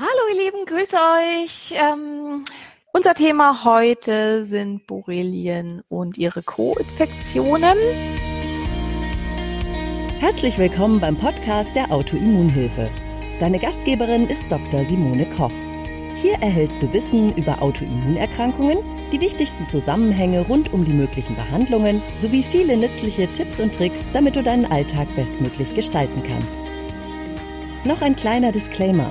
Hallo ihr Lieben, grüße euch. Ähm, unser Thema heute sind Borrelien und ihre Co-Infektionen. Herzlich willkommen beim Podcast der Autoimmunhilfe. Deine Gastgeberin ist Dr. Simone Koch. Hier erhältst du Wissen über Autoimmunerkrankungen, die wichtigsten Zusammenhänge rund um die möglichen Behandlungen sowie viele nützliche Tipps und Tricks, damit du deinen Alltag bestmöglich gestalten kannst. Noch ein kleiner Disclaimer.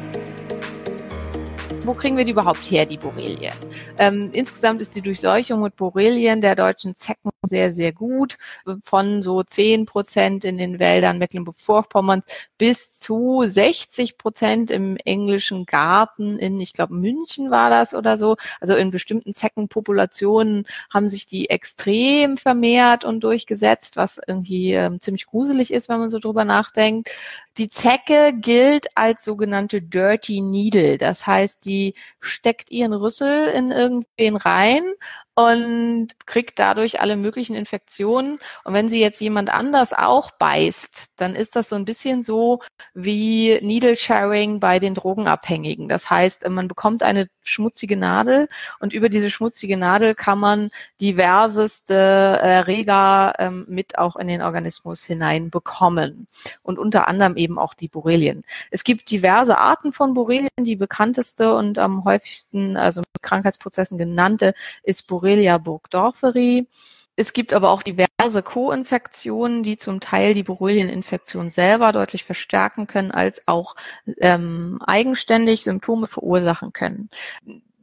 wo kriegen wir die überhaupt her, die Borrelien? Ähm, insgesamt ist die Durchseuchung mit Borrelien der deutschen Zecken sehr, sehr gut. Von so 10 Prozent in den Wäldern Mecklenburg-Vorpommerns bis zu 60 Prozent im englischen Garten in, ich glaube, München war das oder so. Also in bestimmten Zeckenpopulationen haben sich die extrem vermehrt und durchgesetzt, was irgendwie ähm, ziemlich gruselig ist, wenn man so drüber nachdenkt. Die Zecke gilt als sogenannte Dirty Needle. Das heißt, die steckt ihren Rüssel in irgendwen rein und kriegt dadurch alle möglichen Infektionen. Und wenn sie jetzt jemand anders auch beißt, dann ist das so ein bisschen so wie Needle Sharing bei den Drogenabhängigen. Das heißt, man bekommt eine schmutzige Nadel und über diese schmutzige Nadel kann man diverseste Erreger ähm, mit auch in den Organismus hinein bekommen. Und unter anderem eben auch die Borrelien. Es gibt diverse Arten von Borrelien. Die bekannteste und am häufigsten, also mit Krankheitsprozessen genannte, ist Borrelia Borrelia burgdorferi. Es gibt aber auch diverse Co-Infektionen, die zum Teil die Borrelieninfektion selber deutlich verstärken können, als auch ähm, eigenständig Symptome verursachen können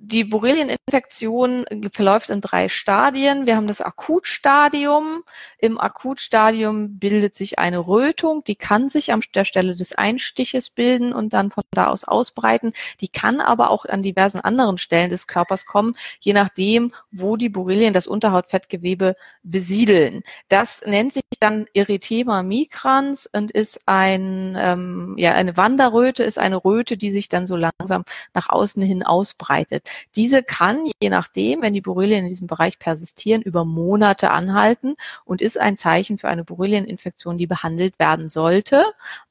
die Borrelieninfektion verläuft in drei Stadien. Wir haben das Akutstadium. Im Akutstadium bildet sich eine Rötung, die kann sich an der Stelle des Einstiches bilden und dann von da aus ausbreiten. Die kann aber auch an diversen anderen Stellen des Körpers kommen, je nachdem, wo die Borrelien das Unterhautfettgewebe besiedeln. Das nennt sich dann Erythema migrans und ist ein, ähm, ja, eine Wanderröte, ist eine Röte, die sich dann so langsam nach außen hin ausbreitet. Diese kann, je nachdem, wenn die Borrelien in diesem Bereich persistieren, über Monate anhalten und ist ein Zeichen für eine Borrelieninfektion, die behandelt werden sollte.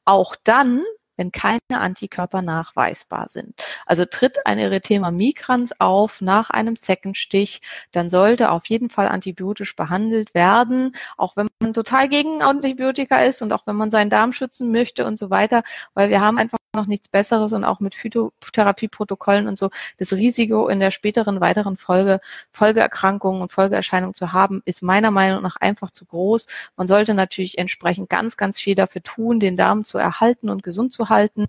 Auch dann, wenn keine Antikörper nachweisbar sind. Also tritt ein Erythema migrans auf nach einem Zeckenstich, dann sollte auf jeden Fall antibiotisch behandelt werden, auch wenn man total gegen Antibiotika ist und auch wenn man seinen Darm schützen möchte und so weiter, weil wir haben einfach noch nichts Besseres und auch mit Phytotherapieprotokollen und so das Risiko in der späteren weiteren Folge Folgeerkrankungen und Folgeerscheinungen zu haben, ist meiner Meinung nach einfach zu groß. Man sollte natürlich entsprechend ganz, ganz viel dafür tun, den Darm zu erhalten und gesund zu halten,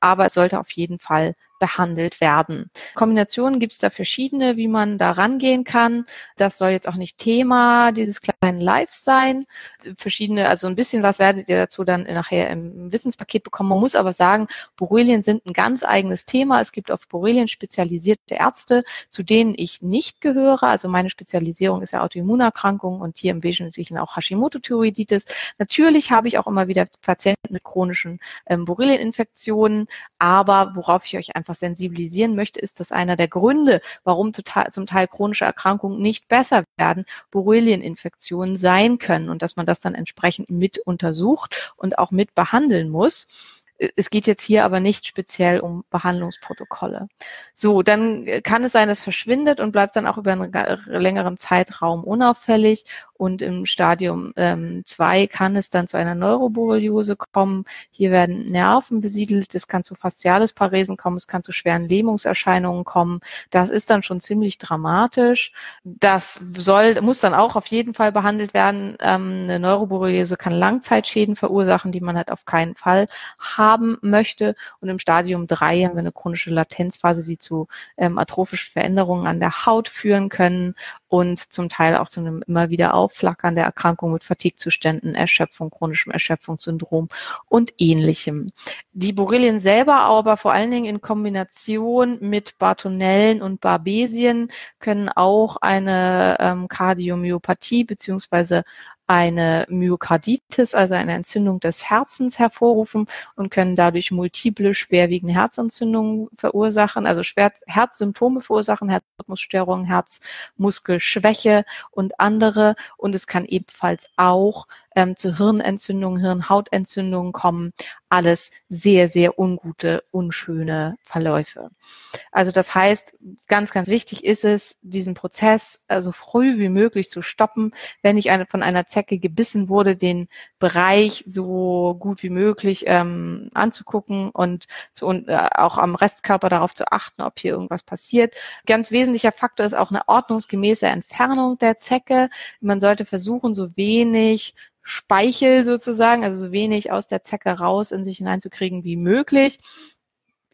aber es sollte auf jeden Fall behandelt werden. Kombinationen gibt es da verschiedene, wie man da rangehen kann. Das soll jetzt auch nicht Thema dieses sein. Verschiedene, also ein bisschen was werdet ihr dazu dann nachher im Wissenspaket bekommen. Man muss aber sagen, Borrelien sind ein ganz eigenes Thema. Es gibt auf Borrelien spezialisierte Ärzte, zu denen ich nicht gehöre. Also meine Spezialisierung ist ja Autoimmunerkrankungen und hier im Wesentlichen auch Hashimoto-Thyreoiditis. Natürlich habe ich auch immer wieder Patienten mit chronischen ähm, Borrelieninfektionen, aber worauf ich euch einfach sensibilisieren möchte, ist, dass einer der Gründe, warum zum Teil chronische Erkrankungen nicht besser werden, Borrelieninfektionen sein können und dass man das dann entsprechend mit untersucht und auch mit behandeln muss. Es geht jetzt hier aber nicht speziell um Behandlungsprotokolle. So, dann kann es sein, es verschwindet und bleibt dann auch über einen längeren Zeitraum unauffällig und im Stadium 2 ähm, kann es dann zu einer Neuroborreliose kommen. Hier werden Nerven besiedelt, es kann zu fasziales Paresen kommen, es kann zu schweren Lähmungserscheinungen kommen. Das ist dann schon ziemlich dramatisch. Das soll, muss dann auch auf jeden Fall behandelt werden. Ähm, eine Neuroborreliose kann Langzeitschäden verursachen, die man halt auf keinen Fall haben möchte. Und im Stadium 3 haben wir eine chronische Latenzphase, die zu ähm, atrophischen Veränderungen an der Haut führen können und zum Teil auch zu einem immer wieder Aufflackern der Erkrankung mit Fatigue-Zuständen, Erschöpfung, chronischem Erschöpfungssyndrom und ähnlichem. Die Borrelien selber aber vor allen Dingen in Kombination mit Bartonellen und Barbesien können auch eine ähm, Kardiomyopathie beziehungsweise eine Myokarditis, also eine Entzündung des Herzens hervorrufen und können dadurch multiple schwerwiegende Herzentzündungen verursachen, also schwer Herzsymptome verursachen, Herzrhythmusstörungen, Herzmuskelschwäche und andere. Und es kann ebenfalls auch ähm, zu Hirnentzündungen, Hirnhautentzündungen kommen. Alles sehr, sehr ungute, unschöne Verläufe. Also das heißt, ganz, ganz wichtig ist es, diesen Prozess so früh wie möglich zu stoppen. Wenn ich eine, von einer Zecke gebissen wurde, den Bereich so gut wie möglich ähm, anzugucken und, zu, und äh, auch am Restkörper darauf zu achten, ob hier irgendwas passiert. Ganz wesentlicher Faktor ist auch eine ordnungsgemäße Entfernung der Zecke. Man sollte versuchen, so wenig Speichel sozusagen, also so wenig aus der Zecke raus in sich hineinzukriegen wie möglich.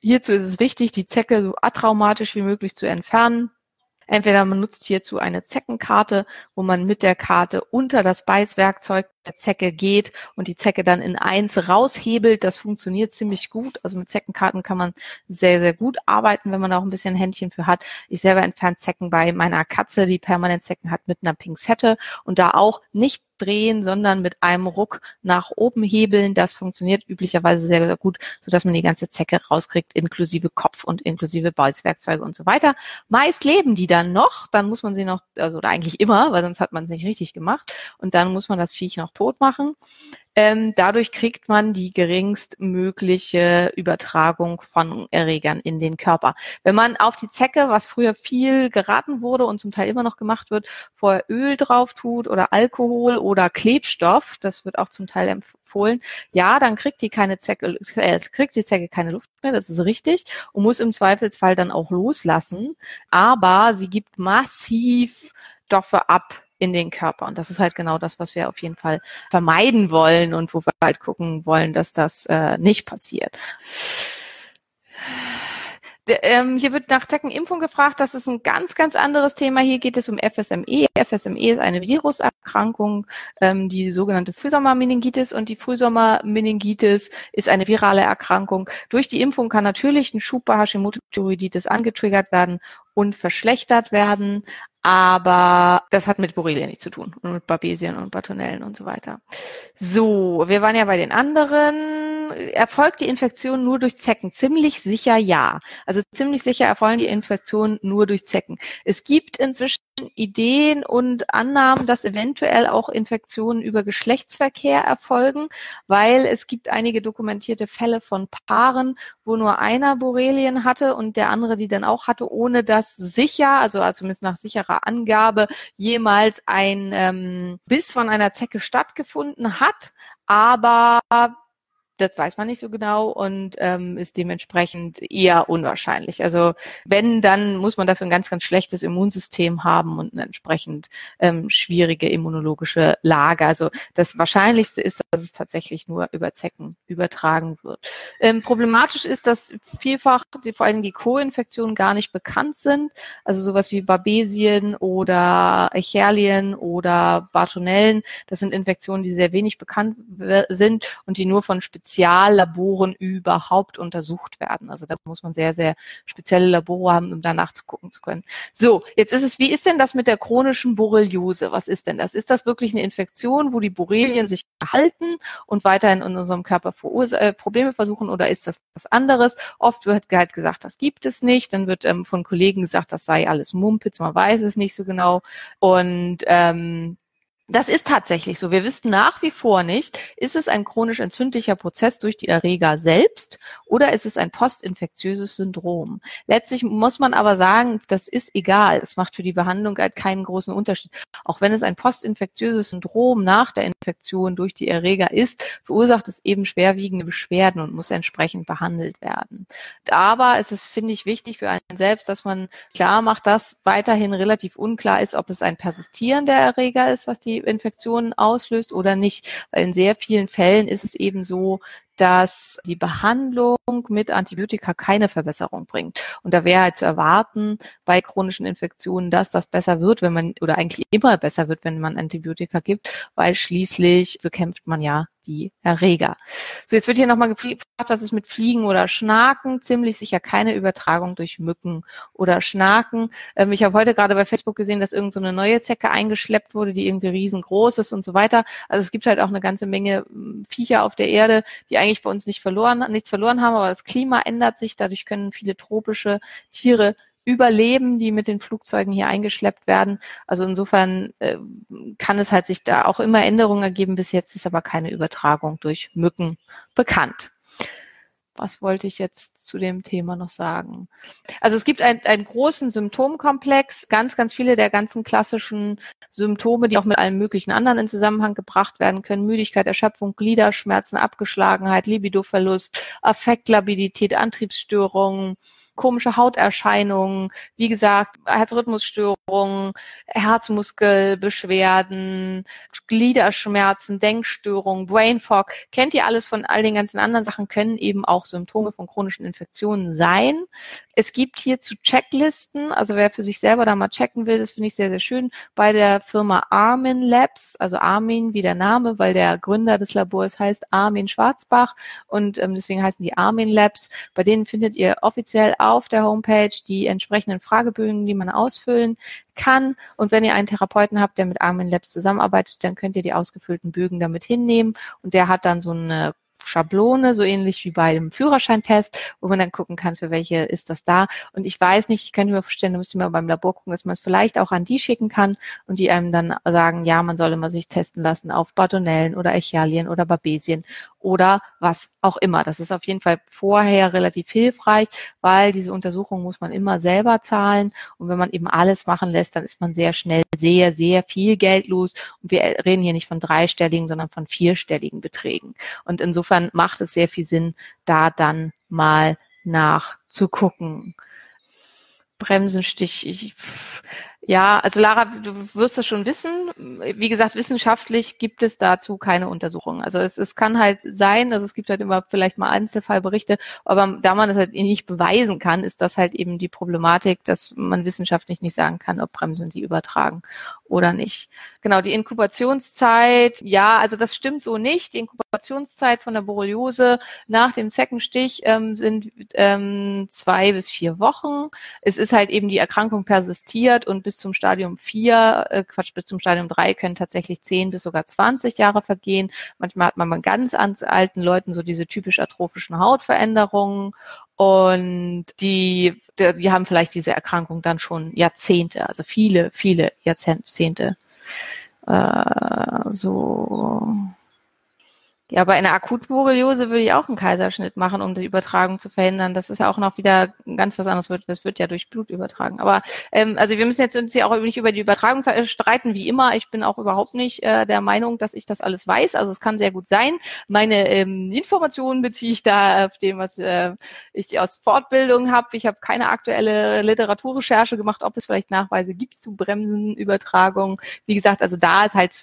Hierzu ist es wichtig, die Zecke so atraumatisch wie möglich zu entfernen. Entweder man nutzt hierzu eine Zeckenkarte, wo man mit der Karte unter das Beißwerkzeug der Zecke geht und die Zecke dann in eins raushebelt. Das funktioniert ziemlich gut. Also mit Zeckenkarten kann man sehr, sehr gut arbeiten, wenn man auch ein bisschen Händchen für hat. Ich selber entferne Zecken bei meiner Katze, die permanent Zecken hat mit einer Pinzette und da auch nicht drehen, sondern mit einem Ruck nach oben hebeln. Das funktioniert üblicherweise sehr, sehr gut, sodass man die ganze Zecke rauskriegt, inklusive Kopf und inklusive Bolzwerkzeuge und so weiter. Meist leben die dann noch, dann muss man sie noch, also oder eigentlich immer, weil sonst hat man es nicht richtig gemacht. Und dann muss man das Viech noch tot machen. Ähm, dadurch kriegt man die geringstmögliche Übertragung von Erregern in den Körper. Wenn man auf die Zecke, was früher viel geraten wurde und zum Teil immer noch gemacht wird, vorher Öl drauf tut oder Alkohol oder Klebstoff, das wird auch zum Teil empfohlen, ja, dann kriegt die keine Zecke, äh, kriegt die Zecke keine Luft mehr, das ist richtig, und muss im Zweifelsfall dann auch loslassen. Aber sie gibt massiv Stoffe ab, in den Körper. Und das ist halt genau das, was wir auf jeden Fall vermeiden wollen und wo wir halt gucken wollen, dass das äh, nicht passiert. Ähm, hier wird nach Zeckenimpfung gefragt. Das ist ein ganz, ganz anderes Thema. Hier geht es um FSME. FSME ist eine Viruserkrankung, ähm, die sogenannte Frühsommermeningitis. Und die Frühsommermeningitis ist eine virale Erkrankung. Durch die Impfung kann natürlich ein Schub bei Hashimoto-Thyreoiditis angetriggert werden und verschlechtert werden. Aber das hat mit Borrelia nichts zu tun und mit Babesien und Bartonellen und so weiter. So, wir waren ja bei den anderen. Erfolgt die Infektion nur durch Zecken? Ziemlich sicher ja. Also ziemlich sicher erfolgen die Infektionen nur durch Zecken. Es gibt inzwischen Ideen und Annahmen, dass eventuell auch Infektionen über Geschlechtsverkehr erfolgen, weil es gibt einige dokumentierte Fälle von Paaren, wo nur einer Borrelien hatte und der andere die dann auch hatte, ohne dass sicher, also zumindest nach sicherer Angabe, jemals ein ähm, Biss von einer Zecke stattgefunden hat. Aber das weiß man nicht so genau und ähm, ist dementsprechend eher unwahrscheinlich. Also wenn, dann muss man dafür ein ganz, ganz schlechtes Immunsystem haben und eine entsprechend ähm, schwierige immunologische Lage. Also das Wahrscheinlichste ist, dass es tatsächlich nur über Zecken übertragen wird. Ähm, problematisch ist, dass vielfach die, vor allem die Co-Infektionen gar nicht bekannt sind. Also sowas wie Babesien oder Echerlien oder Bartonellen. Das sind Infektionen, die sehr wenig bekannt sind und die nur von Speziallaboren überhaupt untersucht werden. Also da muss man sehr, sehr spezielle Labore haben, um danach zu gucken zu können. So, jetzt ist es, wie ist denn das mit der chronischen Borreliose? Was ist denn das? Ist das wirklich eine Infektion, wo die Borrelien sich erhalten und weiterhin in unserem Körper äh, Probleme versuchen oder ist das was anderes? Oft wird halt gesagt, das gibt es nicht. Dann wird ähm, von Kollegen gesagt, das sei alles Mumpitz, man weiß es nicht so genau. Und ähm, das ist tatsächlich so. Wir wissen nach wie vor nicht, ist es ein chronisch entzündlicher Prozess durch die Erreger selbst oder ist es ein postinfektiöses Syndrom. Letztlich muss man aber sagen, das ist egal. Es macht für die Behandlung halt keinen großen Unterschied. Auch wenn es ein postinfektiöses Syndrom nach der Infektion durch die Erreger ist, verursacht es eben schwerwiegende Beschwerden und muss entsprechend behandelt werden. Aber es ist, finde ich, wichtig für einen selbst, dass man klar macht, dass weiterhin relativ unklar ist, ob es ein persistierender Erreger ist, was die Infektionen auslöst oder nicht. Weil in sehr vielen Fällen ist es eben so, dass die Behandlung mit Antibiotika keine Verbesserung bringt. Und da wäre halt zu erwarten bei chronischen Infektionen, dass das besser wird, wenn man oder eigentlich immer besser wird, wenn man Antibiotika gibt, weil schließlich bekämpft man ja die Erreger. So, jetzt wird hier nochmal gefragt, was ist mit Fliegen oder Schnaken? Ziemlich sicher keine Übertragung durch Mücken oder Schnaken. Ähm, ich habe heute gerade bei Facebook gesehen, dass irgendeine so neue Zecke eingeschleppt wurde, die irgendwie riesengroß ist und so weiter. Also es gibt halt auch eine ganze Menge hm, Viecher auf der Erde, die eigentlich bei uns nicht verloren, nichts verloren haben, aber das Klima ändert sich. Dadurch können viele tropische Tiere überleben, die mit den Flugzeugen hier eingeschleppt werden. Also insofern äh, kann es halt sich da auch immer Änderungen ergeben. Bis jetzt ist aber keine Übertragung durch Mücken bekannt. Was wollte ich jetzt zu dem Thema noch sagen? Also es gibt ein, einen großen Symptomkomplex, ganz, ganz viele der ganzen klassischen Symptome, die auch mit allen möglichen anderen in Zusammenhang gebracht werden können. Müdigkeit, Erschöpfung, Gliederschmerzen, Abgeschlagenheit, Libidoverlust, Affektlabilität, Antriebsstörungen, komische Hauterscheinungen, wie gesagt, Herzrhythmusstörungen, Herzmuskelbeschwerden, Gliederschmerzen, Denkstörungen, Brain Fog. Kennt ihr alles von all den ganzen anderen Sachen, können eben auch Symptome von chronischen Infektionen sein. Es gibt hierzu Checklisten, also wer für sich selber da mal checken will, das finde ich sehr, sehr schön, bei der Firma Armin Labs, also Armin wie der Name, weil der Gründer des Labors heißt Armin Schwarzbach und ähm, deswegen heißen die Armin Labs. Bei denen findet ihr offiziell auf der Homepage die entsprechenden Fragebögen, die man ausfüllen kann. Und wenn ihr einen Therapeuten habt, der mit Armin Labs zusammenarbeitet, dann könnt ihr die ausgefüllten Bögen damit hinnehmen und der hat dann so eine Schablone, so ähnlich wie bei dem Führerscheintest, wo man dann gucken kann, für welche ist das da. Und ich weiß nicht, ich könnte mir vorstellen, da müsste man beim Labor gucken, dass man es vielleicht auch an die schicken kann und die einem dann sagen, ja, man soll immer sich testen lassen auf Bartonellen oder Echalien oder Babesien oder was auch immer. Das ist auf jeden Fall vorher relativ hilfreich, weil diese Untersuchung muss man immer selber zahlen. Und wenn man eben alles machen lässt, dann ist man sehr schnell sehr, sehr viel Geld los. Und wir reden hier nicht von dreistelligen, sondern von vierstelligen Beträgen. Und insofern macht es sehr viel Sinn, da dann mal nachzugucken. Bremsenstich, ich, ja, also Lara, du wirst es schon wissen. Wie gesagt, wissenschaftlich gibt es dazu keine Untersuchungen. Also es, es kann halt sein, also es gibt halt immer vielleicht mal Einzelfallberichte, aber da man das halt nicht beweisen kann, ist das halt eben die Problematik, dass man wissenschaftlich nicht sagen kann, ob Bremsen die übertragen oder nicht. Genau, die Inkubationszeit, ja, also das stimmt so nicht. Die Inkubationszeit von der Borreliose nach dem Zeckenstich ähm, sind ähm, zwei bis vier Wochen. Es ist halt eben die Erkrankung persistiert und bis zum Stadium 4, äh, Quatsch, bis zum Stadium 3 können tatsächlich 10 bis sogar 20 Jahre vergehen. Manchmal hat man bei ganz alten Leuten so diese typisch atrophischen Hautveränderungen und die, die, haben vielleicht diese Erkrankung dann schon Jahrzehnte, also viele, viele Jahrzehnte. Äh, so ja, bei einer Akutborreliose würde ich auch einen Kaiserschnitt machen, um die Übertragung zu verhindern. Das ist ja auch noch wieder ganz was anderes. Es wird ja durch Blut übertragen. Aber ähm, also wir müssen jetzt uns ja auch nicht über die Übertragung streiten, wie immer. Ich bin auch überhaupt nicht äh, der Meinung, dass ich das alles weiß. Also es kann sehr gut sein. Meine ähm, Informationen beziehe ich da auf dem, was äh, ich aus Fortbildung habe. Ich habe keine aktuelle Literaturrecherche gemacht, ob es vielleicht Nachweise gibt zu Bremsenübertragung. Wie gesagt, also da es halt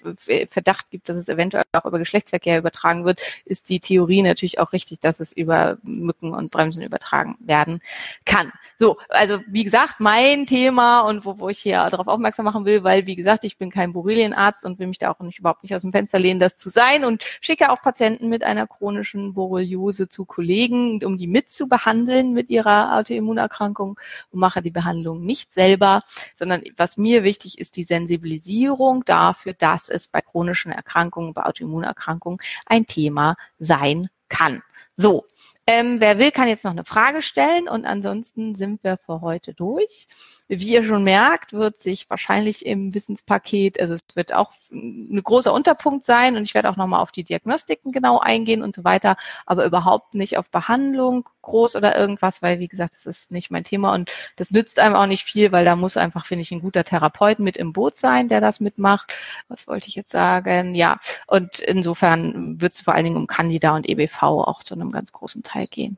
Verdacht gibt, dass es eventuell auch über Geschlechtsverkehr übertragen übertragen wird, ist die Theorie natürlich auch richtig, dass es über Mücken und Bremsen übertragen werden kann. So, also wie gesagt, mein Thema und wo, wo ich hier darauf aufmerksam machen will, weil wie gesagt, ich bin kein Borrelienarzt und will mich da auch nicht überhaupt nicht aus dem Fenster lehnen, das zu sein und schicke auch Patienten mit einer chronischen Borreliose zu Kollegen, um die mitzubehandeln mit ihrer Autoimmunerkrankung und mache die Behandlung nicht selber, sondern was mir wichtig ist, die Sensibilisierung dafür, dass es bei chronischen Erkrankungen, bei Autoimmunerkrankungen ein Thema sein kann. So, ähm, wer will, kann jetzt noch eine Frage stellen und ansonsten sind wir für heute durch. Wie ihr schon merkt, wird sich wahrscheinlich im Wissenspaket, also es wird auch ein großer Unterpunkt sein und ich werde auch nochmal auf die Diagnostiken genau eingehen und so weiter, aber überhaupt nicht auf Behandlung groß oder irgendwas, weil wie gesagt, das ist nicht mein Thema und das nützt einem auch nicht viel, weil da muss einfach, finde ich, ein guter Therapeut mit im Boot sein, der das mitmacht. Was wollte ich jetzt sagen? Ja, und insofern wird es vor allen Dingen um Candida und EBV auch zu einem ganz großen Teil gehen.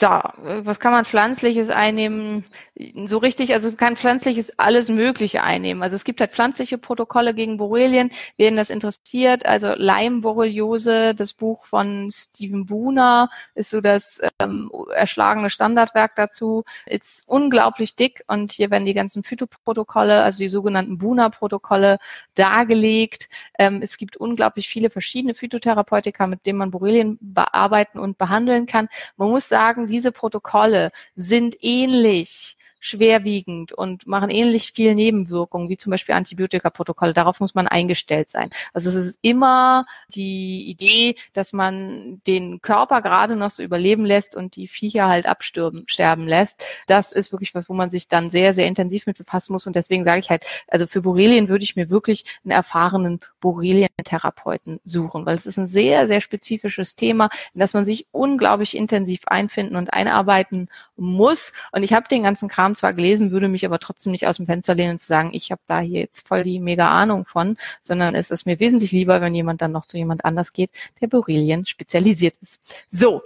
So, was kann man pflanzliches einnehmen? So richtig, also kann pflanzliches alles Mögliche einnehmen. Also es gibt halt pflanzliche Protokolle gegen Borrelien, wen das interessiert. Also Leimborreliose, das Buch von Steven Buhner ist so das ähm, erschlagene Standardwerk dazu. Ist unglaublich dick und hier werden die ganzen Phytoprotokolle, also die sogenannten Buhner-Protokolle dargelegt. Ähm, es gibt unglaublich viele verschiedene Phytotherapeutika, mit denen man Borrelien bearbeiten und behandeln kann. Man muss sagen, diese Protokolle sind ähnlich schwerwiegend und machen ähnlich viel Nebenwirkungen wie zum Beispiel Antibiotikaprotokolle. Darauf muss man eingestellt sein. Also es ist immer die Idee, dass man den Körper gerade noch so überleben lässt und die Viecher halt absterben sterben lässt. Das ist wirklich was, wo man sich dann sehr, sehr intensiv mit befassen muss. Und deswegen sage ich halt, also für Borrelien würde ich mir wirklich einen erfahrenen Borrelien-Therapeuten suchen, weil es ist ein sehr, sehr spezifisches Thema, in das man sich unglaublich intensiv einfinden und einarbeiten muss. Und ich habe den ganzen Kram zwar gelesen, würde mich aber trotzdem nicht aus dem Fenster lehnen zu sagen, ich habe da hier jetzt voll die mega Ahnung von, sondern es ist mir wesentlich lieber, wenn jemand dann noch zu jemand anders geht, der Borrelien spezialisiert ist. So,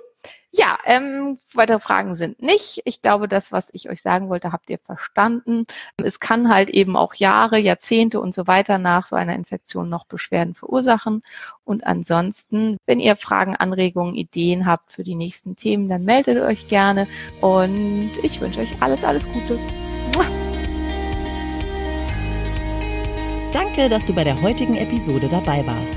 ja, ähm, weitere Fragen sind nicht. Ich glaube, das, was ich euch sagen wollte, habt ihr verstanden. Es kann halt eben auch Jahre, Jahrzehnte und so weiter nach so einer Infektion noch Beschwerden verursachen. Und ansonsten, wenn ihr Fragen, Anregungen, Ideen habt für die nächsten Themen, dann meldet euch gerne. Und ich wünsche euch alles, alles Gute. Danke, dass du bei der heutigen Episode dabei warst.